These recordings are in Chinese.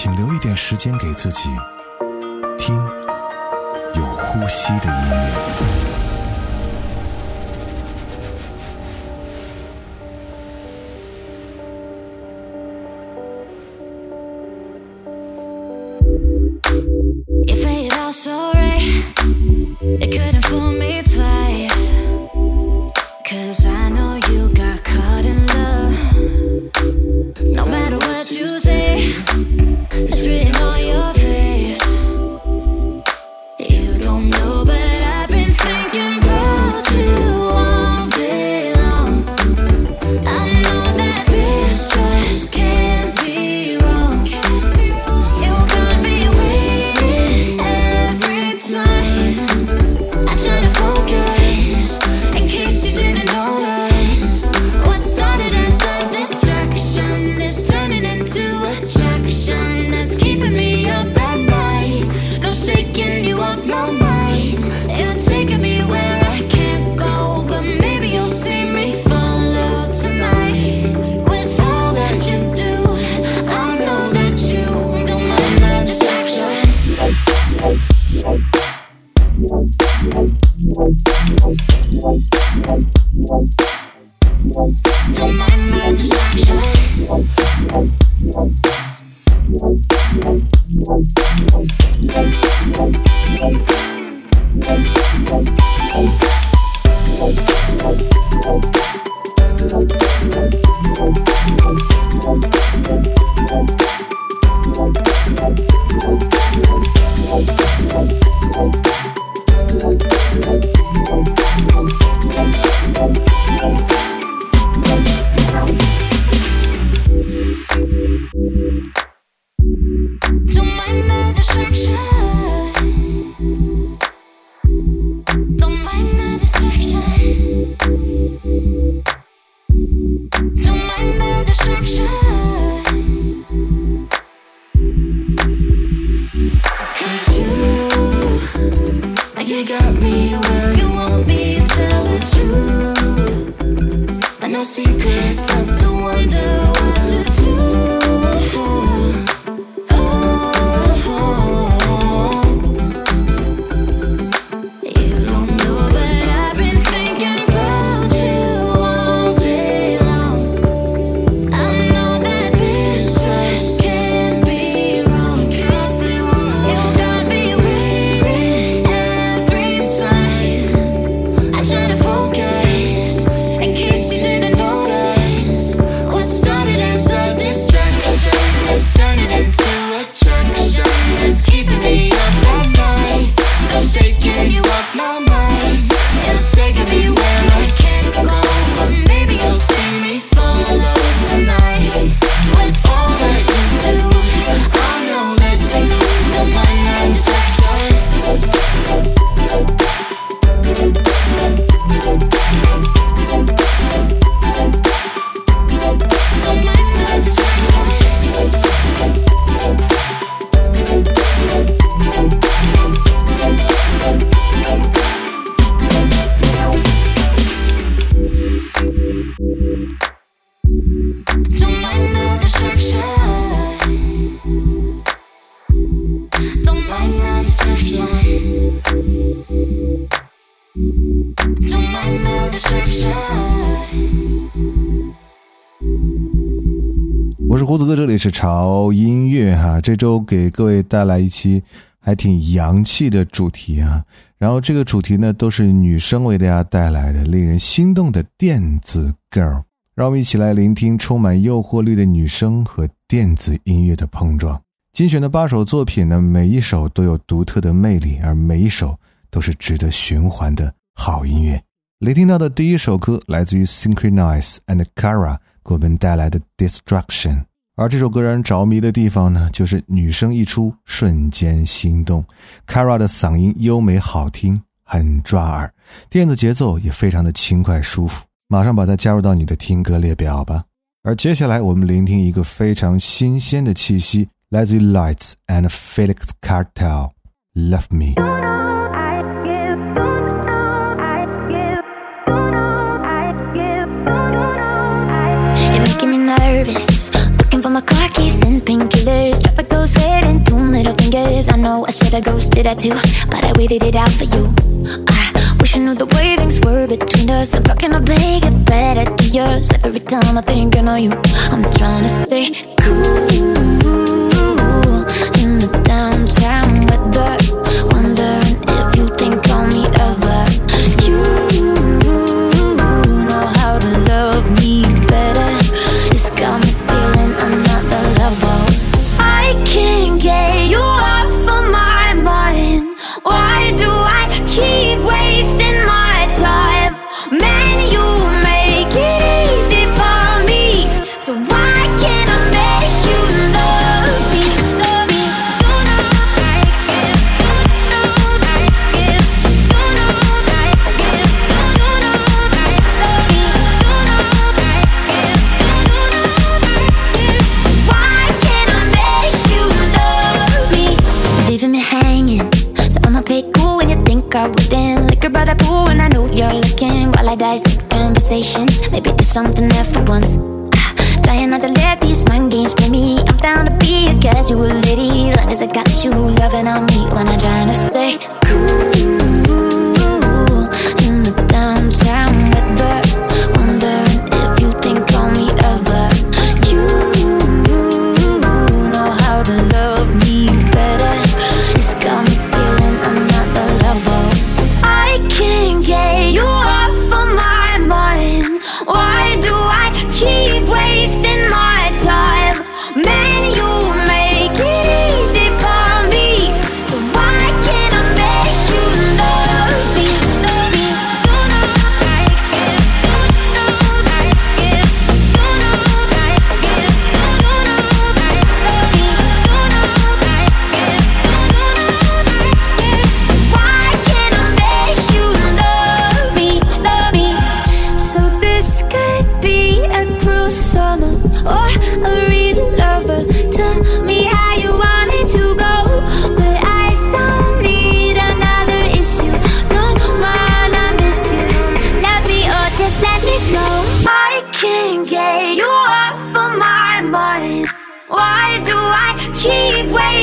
请留一点时间给自己，听有呼吸的音乐。我是胡子哥，这里是潮音乐哈，这周给各位带来一期还挺洋气的主题啊。然后这个主题呢，都是女生为大家带来的令人心动的电子 girl。让我们一起来聆听充满诱惑力的女生和电子音乐的碰撞。精选的八首作品呢，每一首都有独特的魅力，而每一首都是值得循环的好音乐。聆听到的第一首歌来自于 Synchronize and Kara 给我们带来的 Destruction。而这首歌让人着迷的地方呢，就是女声一出，瞬间心动。Kara 的嗓音优美好听，很抓耳，电子节奏也非常的轻快舒服。马上把它加入到你的听歌列表吧。而接下来我们聆听一个非常新鲜的气息，来自于 Lights and Felix Cartel，《Love Me》。Nervous. Looking for my car keys and painkillers. Tropical sweat and two middle fingers. I know I should've ghosted that too, but I waited it out for you. I wish I knew the way things were between us. I'm beg it better to yours. Every time I think I know you, I'm trying to stay cool conversations, maybe there's something there for once. Ah, Trying not to let these mind games play me. I'm down to be a casual lady. Long as I got you loving on me when I'm trying to stay cool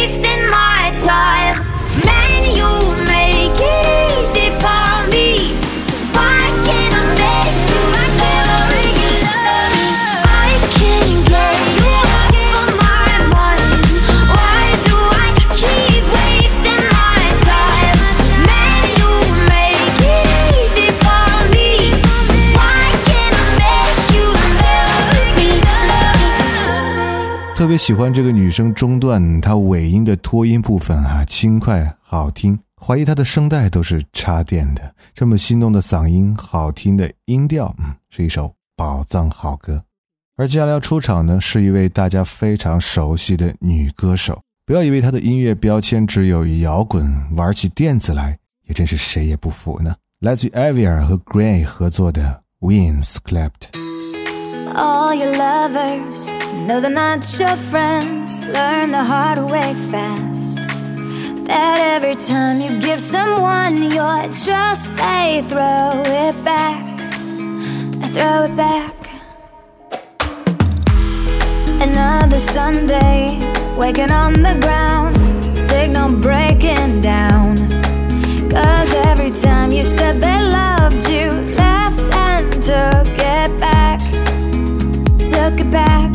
wasting my 特别喜欢这个女生中段她尾音的拖音部分啊，轻快好听，怀疑她的声带都是插电的。这么心动的嗓音，好听的音调，嗯，是一首宝藏好歌。而接下来要出场呢，是一位大家非常熟悉的女歌手。不要以为她的音乐标签只有摇滚，玩起电子来也真是谁也不服呢。来自于 Avia 和 Gray 合作的 Wings Clapped。All your lovers know they're not your friends. Learn the hard way fast. That every time you give someone your trust, they throw it back. They throw it back. Another Sunday, waking on the ground, signal breaking down. Cause every time you said they loved you, took it back.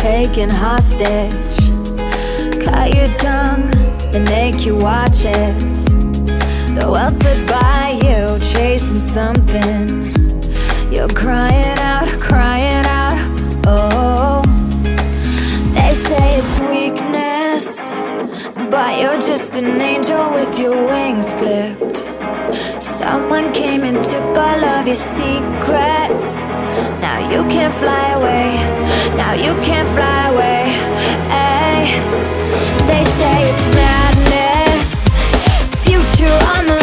Taken hostage, cut your tongue and make you watch as the world slips by you, chasing something. You're crying out, crying out. Oh, they say it's weakness, but you're just an angel with your wings clipped. Someone came and took all of your secrets. Now you can't fly away. Now you can't fly away. Ay. They say it's madness. Future on the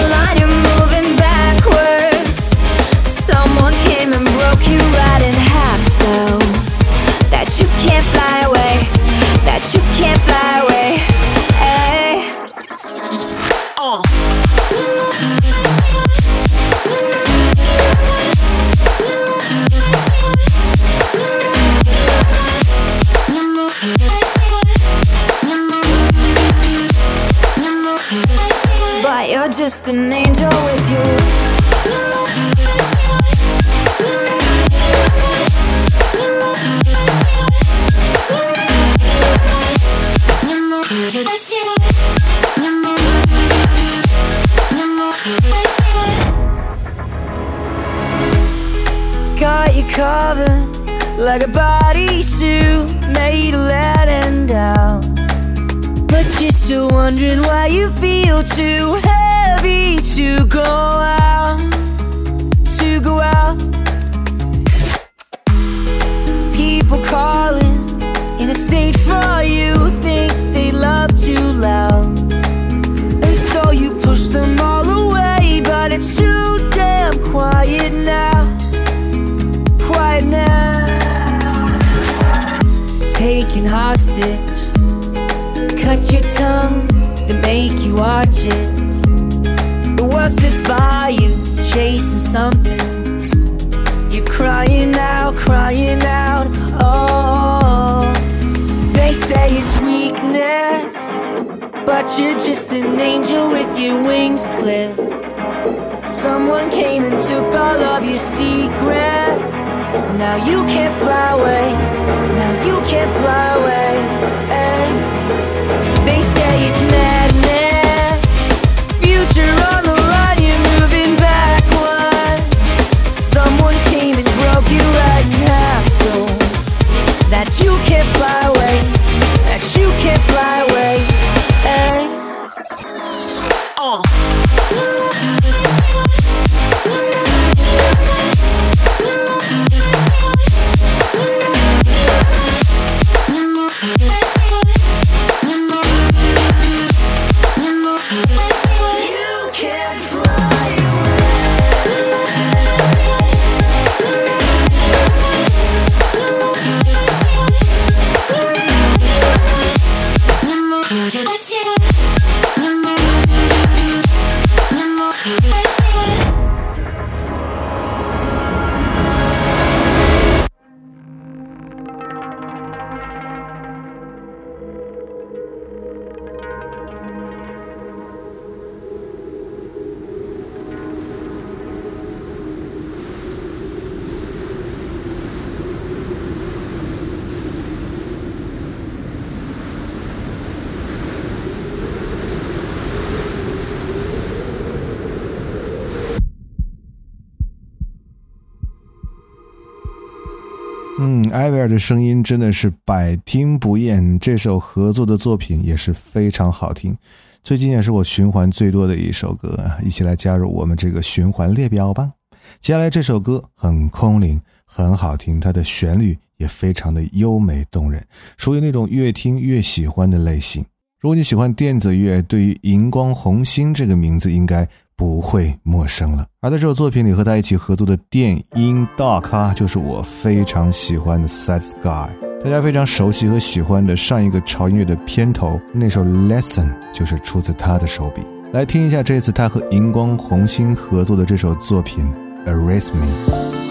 make you watch it. The world sits by you, chasing something. You're crying out, crying out. Oh, they say it's weakness, but you're just an angel with your wings clipped. Someone came and took all of your secrets. Now you can't fly away. Now you can't fly away. Ay. They say it's madness. 贝尔的声音真的是百听不厌，这首合作的作品也是非常好听，最近也是我循环最多的一首歌，一起来加入我们这个循环列表吧。接下来这首歌很空灵，很好听，它的旋律也非常的优美动人，属于那种越听越喜欢的类型。如果你喜欢电子乐，对于荧光红星这个名字应该不会陌生了。而在这首作品里和他一起合作的电音大咖，就是我非常喜欢的 Sad Sky。大家非常熟悉和喜欢的上一个潮音乐的片头那首 Lesson，就是出自他的手笔。来听一下这次他和荧光红星合作的这首作品 Erase Me。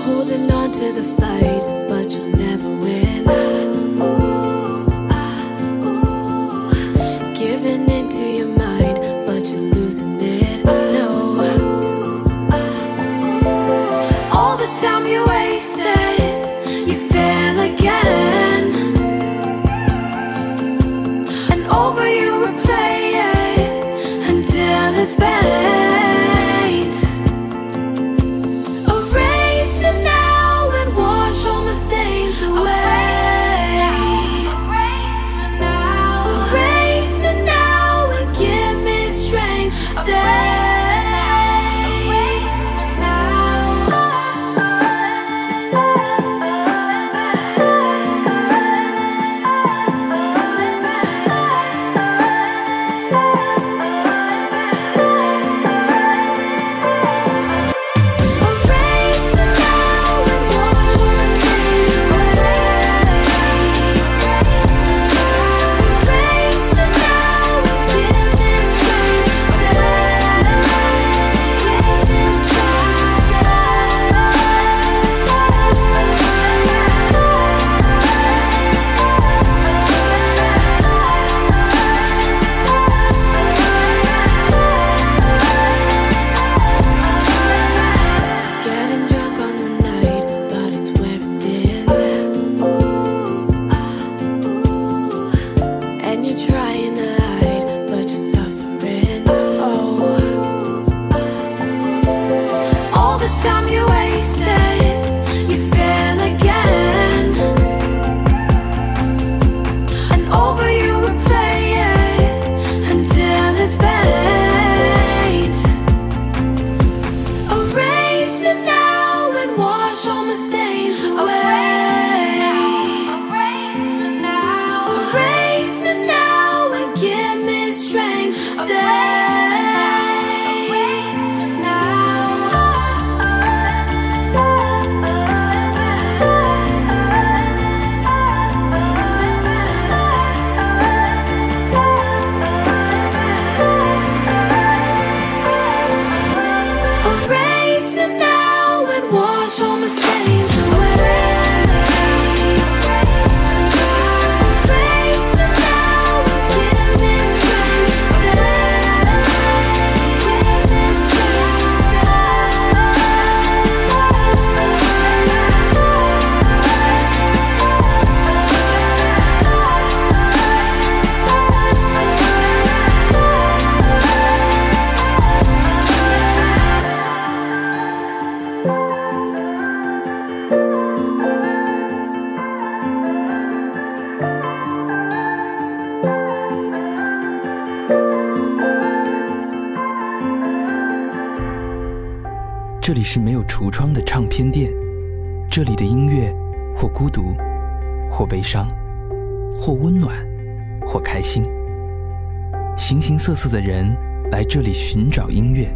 色色的人来这里寻找音乐，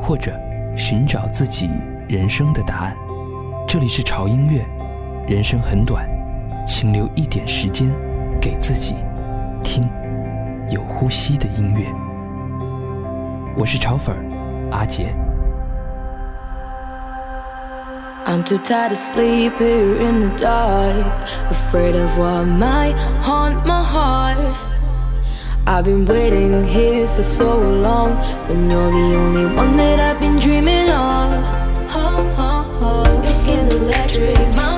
或者寻找自己人生的答案。这里是潮音乐，人生很短，请留一点时间给自己，听有呼吸的音乐。我是潮粉阿杰。I'm too tired to sleep here in the dark, afraid of what might haunt my heart. I've been waiting here for so long when you're the only one that I've been dreaming of. Oh, oh, oh. Your skin's electric, my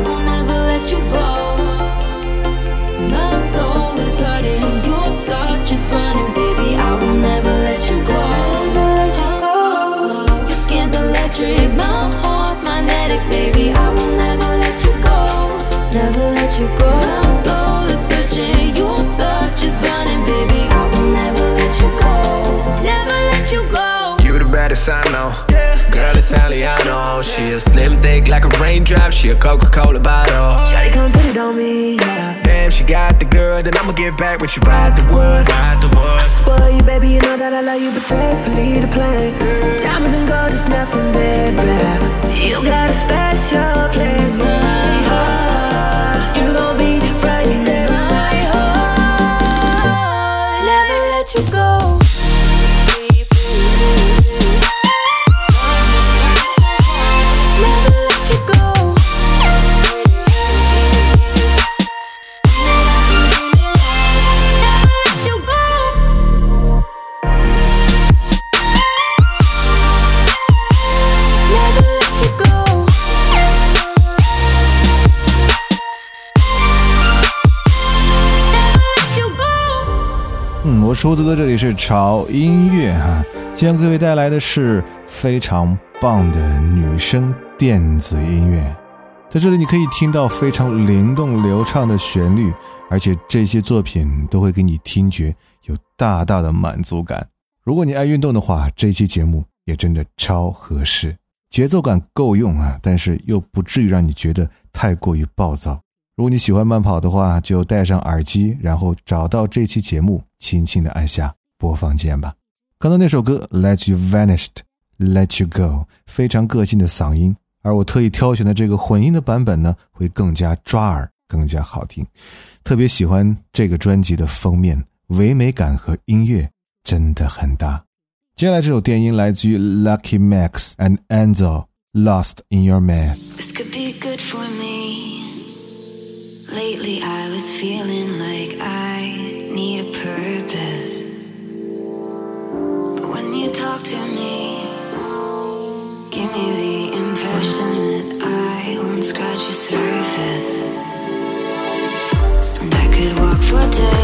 I will never let you go. My soul is hurting, your touch is burning, baby. I will never let you go. Your skin's electric, my heart's magnetic, baby. I will never let you go. Never let you go. My soul is searching, your touch is burning, baby. I will never let you go. Never let you go. You the baddest I know. Girl Italiano. She a slim thick like a raindrop. She a Coca Cola bottle. Shawty come put it on me, yeah. Damn, she got the good, then I'ma give back when she ride the wood. Ride the wood. Spoil you, baby, you know that I love you, but thankfully the plan. Diamond and gold is nothing, baby. You got a special place in my heart. Go. 嗯，我是胡子哥，这里是潮音乐哈。今天各位带来的是非常棒的女声电子音乐，在这里你可以听到非常灵动流畅的旋律，而且这些作品都会给你听觉有大大的满足感。如果你爱运动的话，这期节目也真的超合适，节奏感够用啊，但是又不至于让你觉得太过于暴躁。如果你喜欢慢跑的话，就戴上耳机，然后找到这期节目，轻轻的按下播放键吧。刚才那首歌《Let You Vanished》，Let You Go，非常个性的嗓音，而我特意挑选的这个混音的版本呢，会更加抓耳，更加好听。特别喜欢这个专辑的封面，唯美感和音乐真的很搭。接下来这首电音来自于 Lucky Max and anzel lost in Your Mess》。Lately, I was feeling like I need a purpose. But when you talk to me, give me the impression that I won't scratch your surface. And I could walk for days,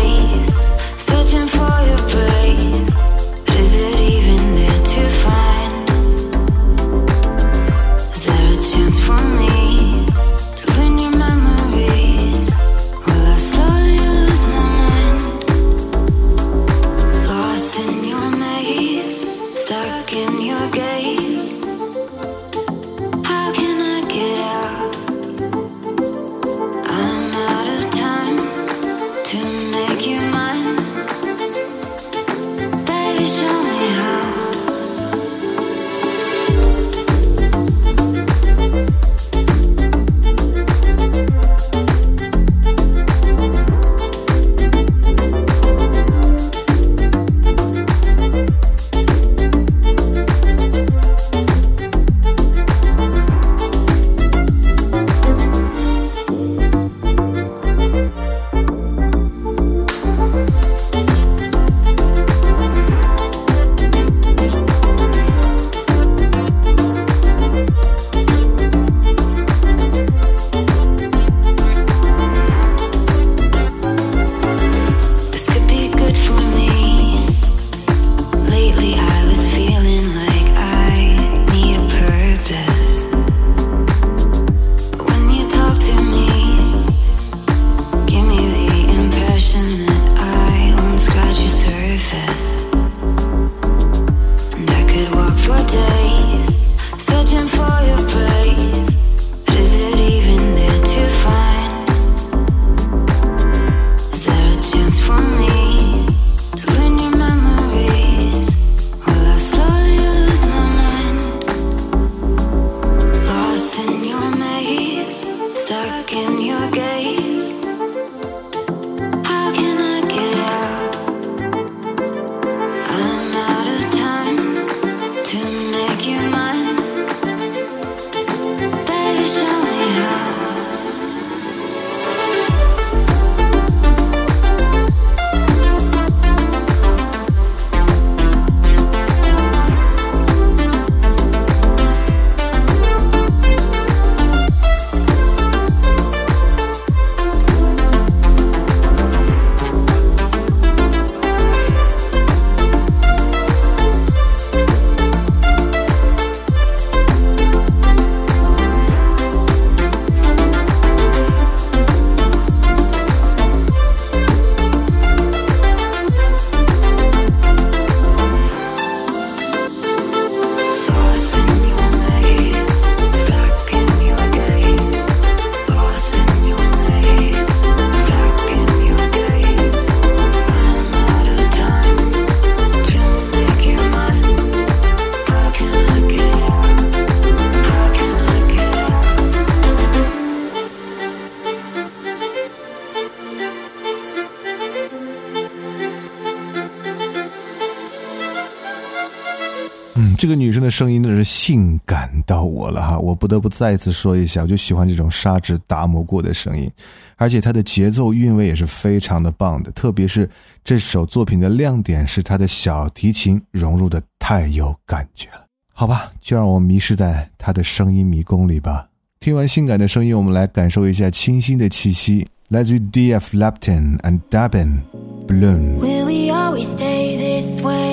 这个女生的声音真的是性感到我了哈！我不得不再一次说一下，我就喜欢这种砂纸打磨过的声音，而且它的节奏韵味也是非常的棒的。特别是这首作品的亮点是它的小提琴融入的太有感觉了。好吧，就让我迷失在她的声音迷宫里吧。听完性感的声音，我们来感受一下清新的气息，来自于 D.F. Lapton and Dabin Bloom。Will we always stay this way?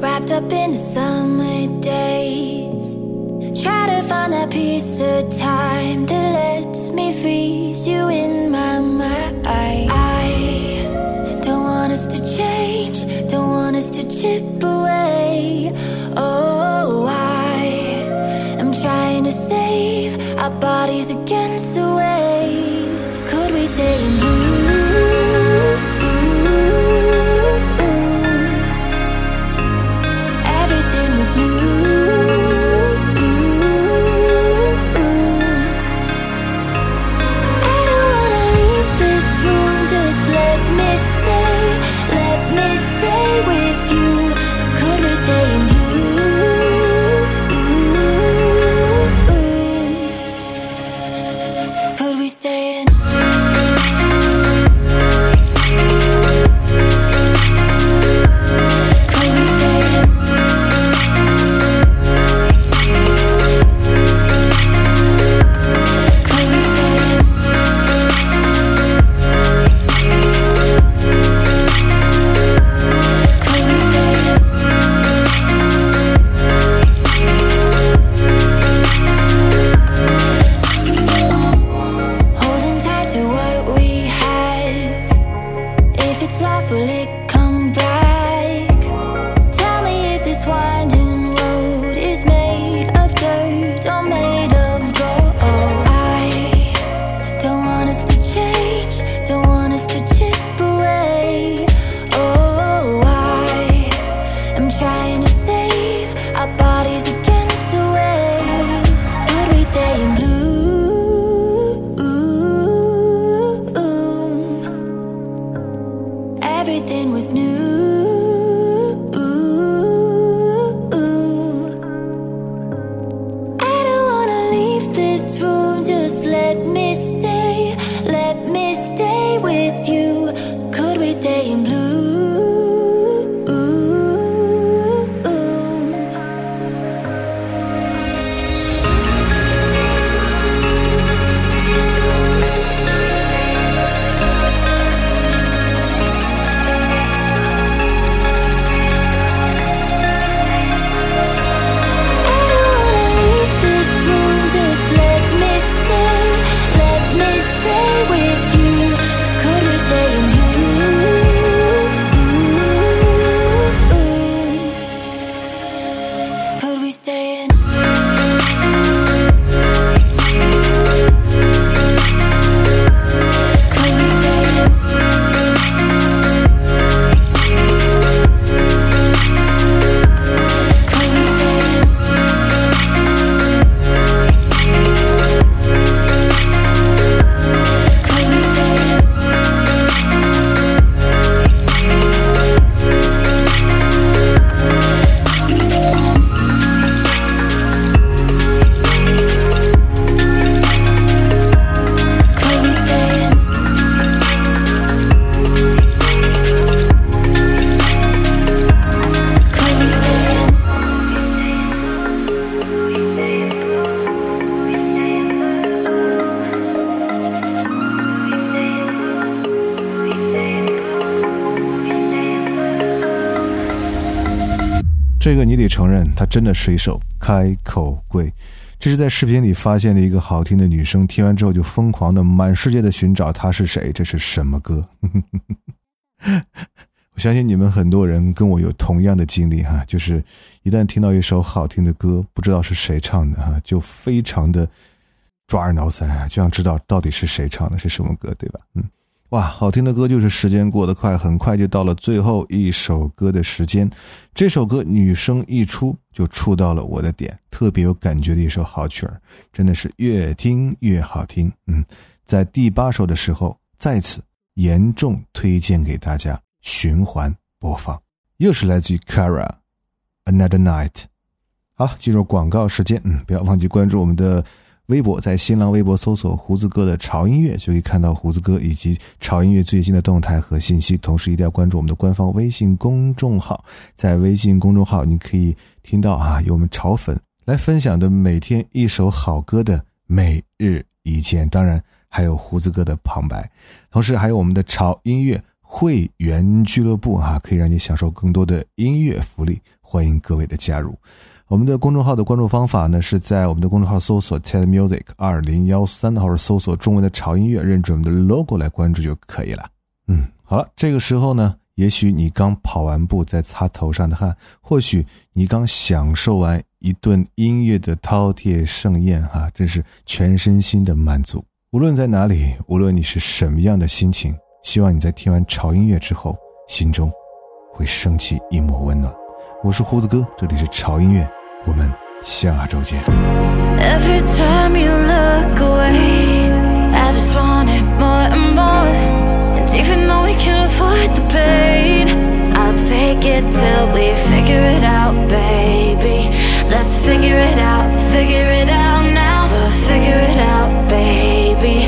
Wrapped up in the summer days. Try to find that piece of time that lets me freeze you in my mind. I don't want us to change, don't want us to chip away. Oh, I am trying to save our bodies against the waves. Could we stay 他，真的是一首开口跪。这是在视频里发现的一个好听的女生，听完之后就疯狂的满世界的寻找她是谁，这是什么歌？我相信你们很多人跟我有同样的经历哈，就是一旦听到一首好听的歌，不知道是谁唱的哈，就非常的抓耳挠腮啊，就想知道到底是谁唱的，是什么歌，对吧？嗯。哇，好听的歌就是时间过得快，很快就到了最后一首歌的时间。这首歌女声一出就触到了我的点，特别有感觉的一首好曲儿，真的是越听越好听。嗯，在第八首的时候，再次严重推荐给大家循环播放，又是来自于 Kara Another Night。好，进入广告时间，嗯，不要忘记关注我们的微博，在新浪微博搜索“胡子哥的潮音乐”，就可以看到胡子哥以及潮音乐最新的动态和信息。同时，一定要关注我们的官方微信公众号，在微信公众号你可以听到啊，有我们潮粉来分享的每天一首好歌的每日一见，当然还有胡子哥的旁白，同时还有我们的潮音乐。会员俱乐部哈，可以让你享受更多的音乐福利，欢迎各位的加入。我们的公众号的关注方法呢，是在我们的公众号搜索 “TED Music 二零幺三”或者搜索中文的潮音乐，认准我们的 logo 来关注就可以了。嗯，好了，这个时候呢，也许你刚跑完步，在擦头上的汗；或许你刚享受完一顿音乐的饕餮盛宴，哈，真是全身心的满足。无论在哪里，无论你是什么样的心情。希望你在听完潮音乐之后，心中会升起一抹温暖。我是胡子哥，这里是潮音乐，我们下周见。 Every time you look away, I just want it more and more. And even though we can avoid the pain, I'll take it till we figure it out, baby. Let's figure it out, figure it out now. We'll figure it out, baby.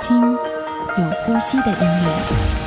听有呼吸的音乐。